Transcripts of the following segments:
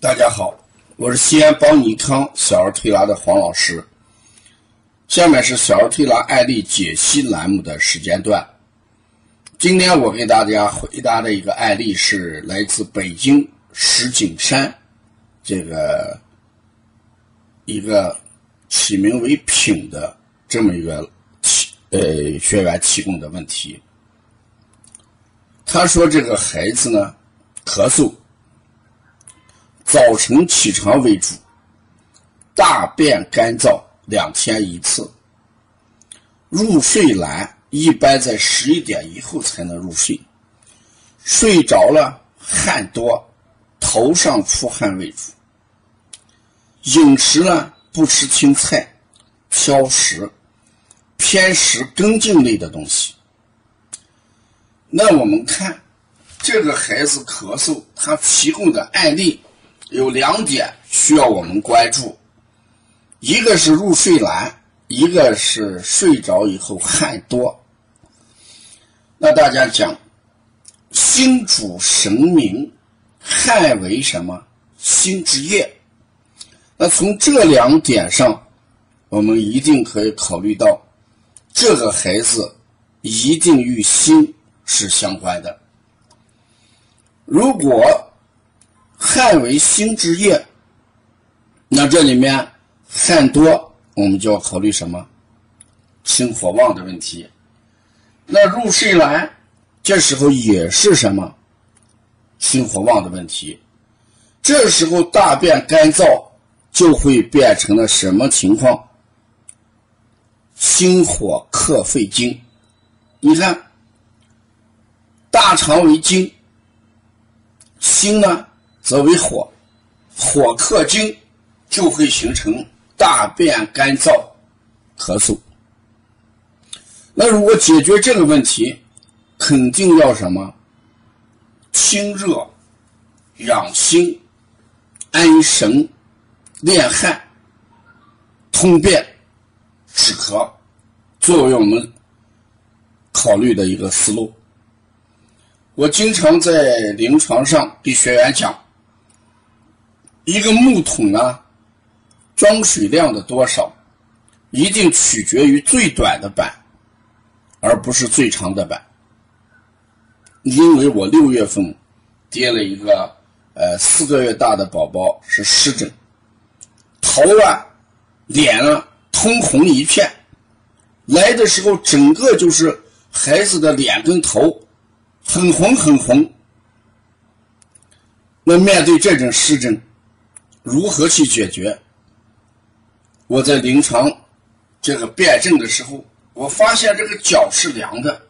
大家好，我是西安邦尼康小儿推拿的黄老师。下面是小儿推拿案例解析栏目的时间段。今天我给大家回答的一个案例是来自北京石景山这个一个起名为品的这么一个呃学员提供的问题。他说这个孩子呢咳嗽。早晨起床为主，大便干燥，两天一次。入睡难，一般在十一点以后才能入睡。睡着了汗多，头上出汗为主。饮食呢不吃青菜、挑食，偏食根茎类的东西。那我们看这个孩子咳嗽，他提供的案例。有两点需要我们关注，一个是入睡难，一个是睡着以后汗多。那大家讲，心主神明，汗为什么？心之液。那从这两点上，我们一定可以考虑到，这个孩子一定与心是相关的。如果汗为心之液，那这里面汗多，我们就要考虑什么？心火旺的问题。那入睡难，这时候也是什么？心火旺的问题。这时候大便干燥，就会变成了什么情况？心火克肺经。你看，大肠为经，心呢？则为火，火克金，就会形成大便干燥、咳嗽。那如果解决这个问题，肯定要什么？清热、养心、安神、练汗、通便、止咳，作为我们考虑的一个思路。我经常在临床上给学员讲。一个木桶呢，装水量的多少，一定取决于最短的板，而不是最长的板。因为我六月份接了一个呃四个月大的宝宝是湿疹，头啊、脸啊通红一片，来的时候整个就是孩子的脸跟头很红很红。那面对这种湿疹，如何去解决？我在临床这个辩证的时候，我发现这个脚是凉的，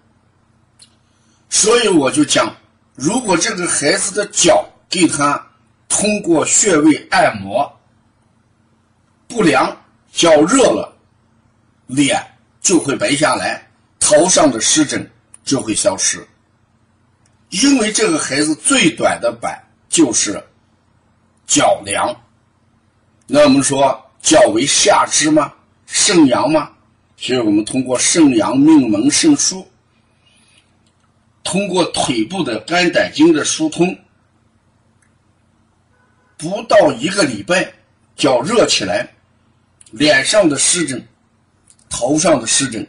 所以我就讲，如果这个孩子的脚给他通过穴位按摩不凉，脚热了，脸就会白下来，头上的湿疹就会消失。因为这个孩子最短的板就是脚凉。那我们说脚为下肢吗？肾阳吗？所以我们通过肾阳命门肾腧，通过腿部的肝胆经的疏通，不到一个礼拜，脚热起来，脸上的湿疹、头上的湿疹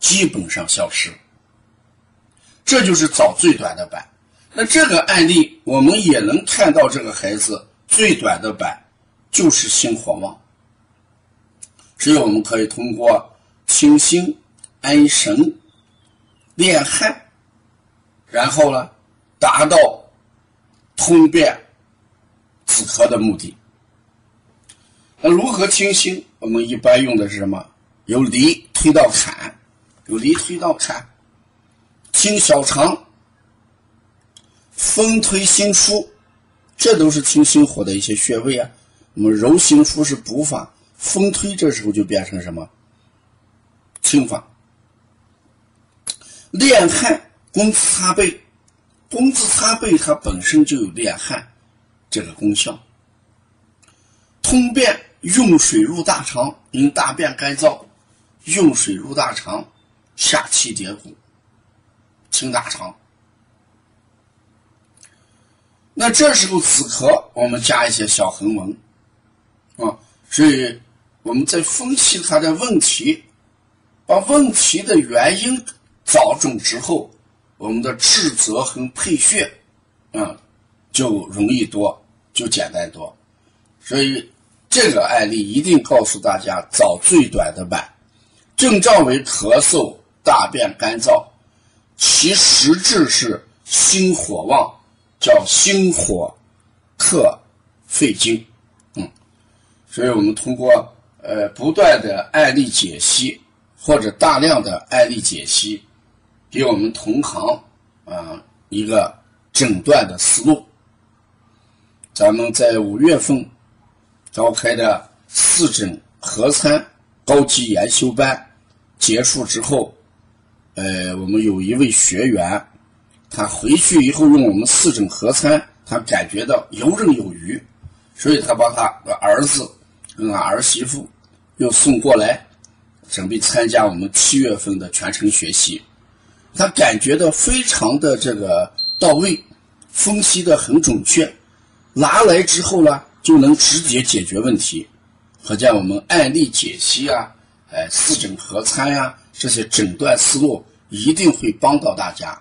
基本上消失。这就是找最短的板。那这个案例我们也能看到，这个孩子最短的板。就是心火旺，所以我们可以通过清心、安神、练汗，然后呢，达到通便止咳的目的。那如何清心？我们一般用的是什么？由离推到坎，由离推到坎，清小肠，风推心腧，这都是清心火的一些穴位啊。我们揉心腧是补法，风推这时候就变成什么？清法。练汗，工字擦背，工字擦背它本身就有练汗这个功效。通便，用水入大肠，因大便干燥，用水入大肠，下气叠骨，清大肠。那这时候止咳我们加一些小横纹啊，所以我们在分析它的问题，把问题的原因找准之后，我们的治则和配穴，啊，就容易多，就简单多。所以这个案例一定告诉大家找最短的板。症状为咳嗽、大便干燥，其实质是心火旺，叫心火克肺经。所以我们通过呃不断的案例解析或者大量的案例解析，给我们同行啊一个诊断的思路。咱们在五月份召开的四诊合参高级研修班。结束之后，呃，我们有一位学员，他回去以后用我们四诊合参，他感觉到游刃有余，所以他把他的儿子跟儿媳妇又送过来，准备参加我们七月份的全程学习。他感觉到非常的这个到位，分析的很准确，拿来之后呢，就能直接解决问题。可见我们案例解析啊。哎，四诊合参呀，这些诊断思路一定会帮到大家。